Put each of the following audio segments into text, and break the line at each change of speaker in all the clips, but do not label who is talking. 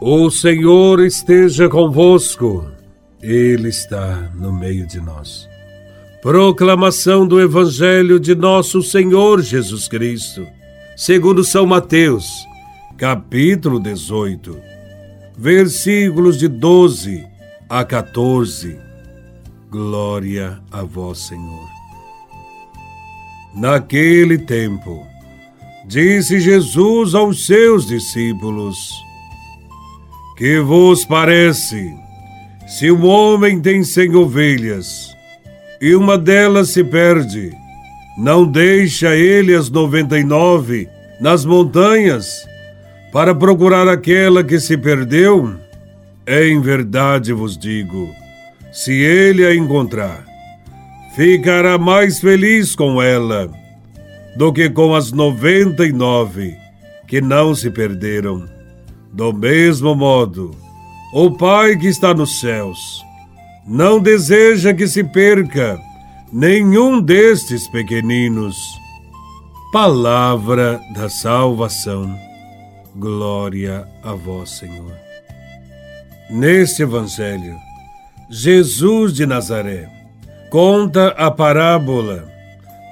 O Senhor esteja convosco, Ele está no meio de nós. Proclamação do Evangelho de Nosso Senhor Jesus Cristo, segundo São Mateus, capítulo 18, versículos de 12 a 14. Glória a Vós, Senhor. Naquele tempo, disse Jesus aos seus discípulos: que vos parece? Se um homem tem cem ovelhas e uma delas se perde, não deixa ele as noventa e nove nas montanhas para procurar aquela que se perdeu? Em verdade vos digo, se ele a encontrar, ficará mais feliz com ela do que com as noventa e nove que não se perderam. Do mesmo modo, o Pai que está nos céus não deseja que se perca nenhum destes pequeninos. Palavra da salvação. Glória a vós, Senhor. Neste Evangelho, Jesus de Nazaré conta a parábola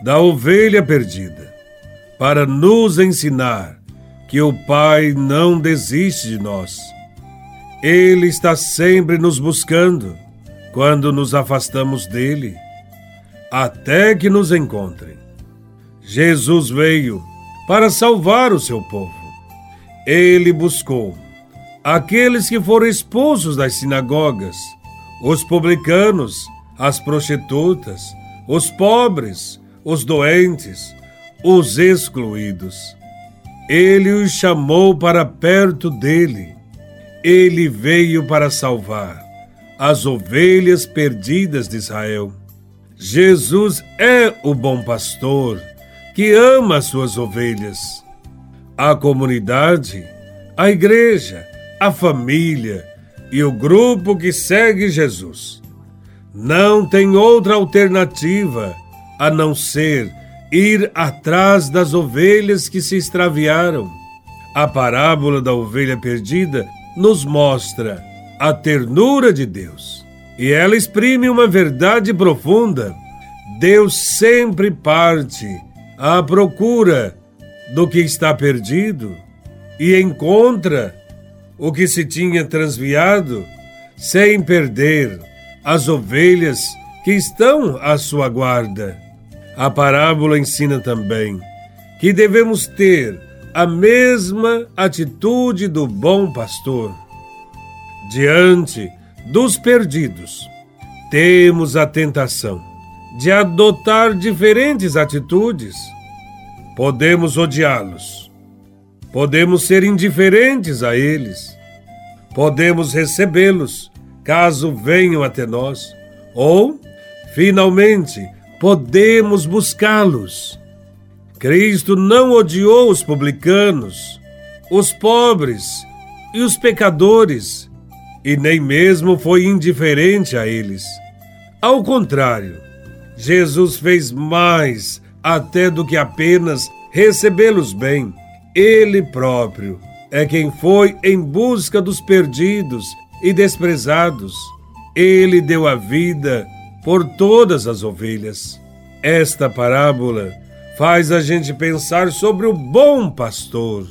da ovelha perdida para nos ensinar que o Pai não desiste de nós. Ele está sempre nos buscando quando nos afastamos dele, até que nos encontre. Jesus veio para salvar o seu povo. Ele buscou aqueles que foram expulsos das sinagogas, os publicanos, as prostitutas, os pobres, os doentes, os excluídos ele os chamou para perto dele. Ele veio para salvar as ovelhas perdidas de Israel. Jesus é o bom pastor que ama as suas ovelhas. A comunidade, a igreja, a família e o grupo que segue Jesus não tem outra alternativa a não ser ir atrás das ovelhas que se extraviaram. A parábola da ovelha perdida nos mostra a ternura de Deus. E ela exprime uma verdade profunda. Deus sempre parte à procura do que está perdido e encontra o que se tinha transviado, sem perder as ovelhas que estão à sua guarda. A parábola ensina também que devemos ter a mesma atitude do bom pastor. Diante dos perdidos, temos a tentação de adotar diferentes atitudes. Podemos odiá-los, podemos ser indiferentes a eles, podemos recebê-los caso venham até nós, ou, finalmente, podemos buscá-los. Cristo não odiou os publicanos, os pobres e os pecadores, e nem mesmo foi indiferente a eles. Ao contrário, Jesus fez mais até do que apenas recebê-los bem. Ele próprio é quem foi em busca dos perdidos e desprezados. Ele deu a vida por todas as ovelhas. Esta parábola faz a gente pensar sobre o bom pastor.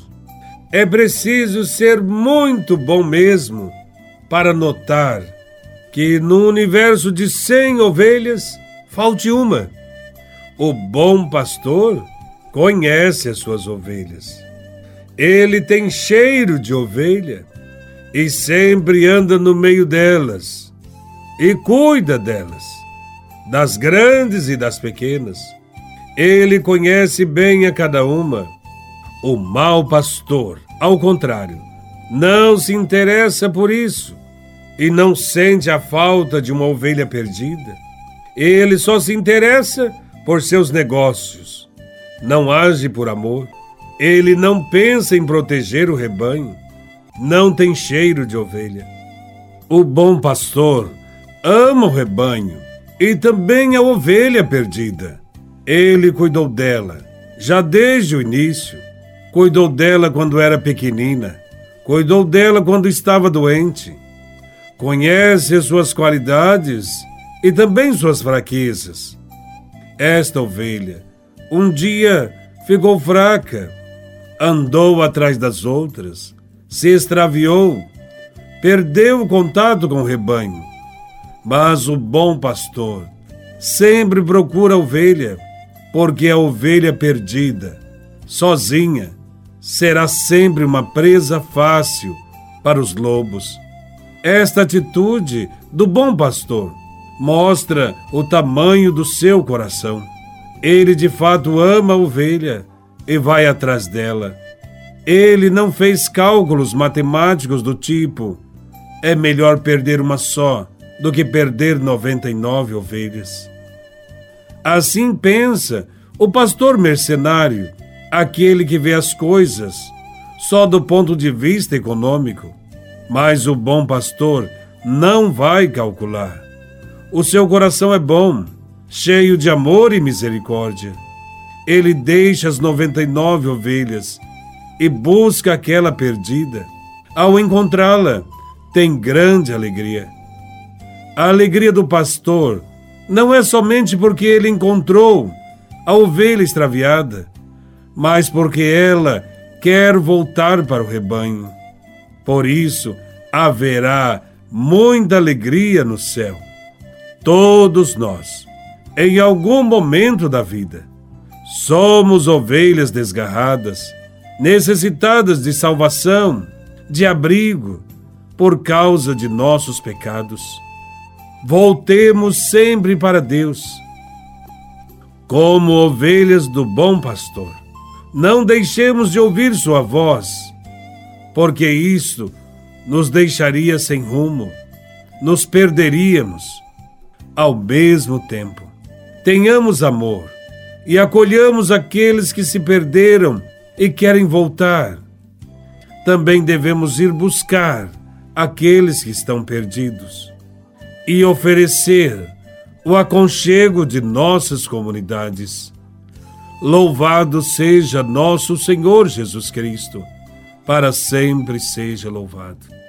É preciso ser muito bom mesmo para notar que no universo de cem ovelhas falte uma. O bom pastor conhece as suas ovelhas. Ele tem cheiro de ovelha e sempre anda no meio delas e cuida delas das grandes e das pequenas. Ele conhece bem a cada uma. O mau pastor, ao contrário, não se interessa por isso e não sente a falta de uma ovelha perdida. Ele só se interessa por seus negócios. Não age por amor. Ele não pensa em proteger o rebanho. Não tem cheiro de ovelha. O bom pastor ama o rebanho e também a ovelha perdida. Ele cuidou dela, já desde o início. Cuidou dela quando era pequenina, cuidou dela quando estava doente, conhece suas qualidades e também suas fraquezas. Esta ovelha um dia ficou fraca, andou atrás das outras, se extraviou, perdeu o contato com o rebanho. Mas o bom pastor sempre procura a ovelha, porque a ovelha perdida, sozinha, será sempre uma presa fácil para os lobos. Esta atitude do bom pastor mostra o tamanho do seu coração. Ele de fato ama a ovelha e vai atrás dela. Ele não fez cálculos matemáticos do tipo: é melhor perder uma só do que perder 99 ovelhas. Assim pensa o pastor mercenário, aquele que vê as coisas só do ponto de vista econômico. Mas o bom pastor não vai calcular. O seu coração é bom, cheio de amor e misericórdia. Ele deixa as 99 ovelhas e busca aquela perdida. Ao encontrá-la, tem grande alegria. A alegria do pastor não é somente porque ele encontrou a ovelha extraviada, mas porque ela quer voltar para o rebanho. Por isso, haverá muita alegria no céu. Todos nós, em algum momento da vida, somos ovelhas desgarradas, necessitadas de salvação, de abrigo, por causa de nossos pecados. Voltemos sempre para Deus, como ovelhas do bom pastor. Não deixemos de ouvir Sua voz, porque isto nos deixaria sem rumo, nos perderíamos. Ao mesmo tempo, tenhamos amor e acolhamos aqueles que se perderam e querem voltar. Também devemos ir buscar aqueles que estão perdidos e oferecer o aconchego de nossas comunidades. Louvado seja nosso Senhor Jesus Cristo, para sempre seja louvado.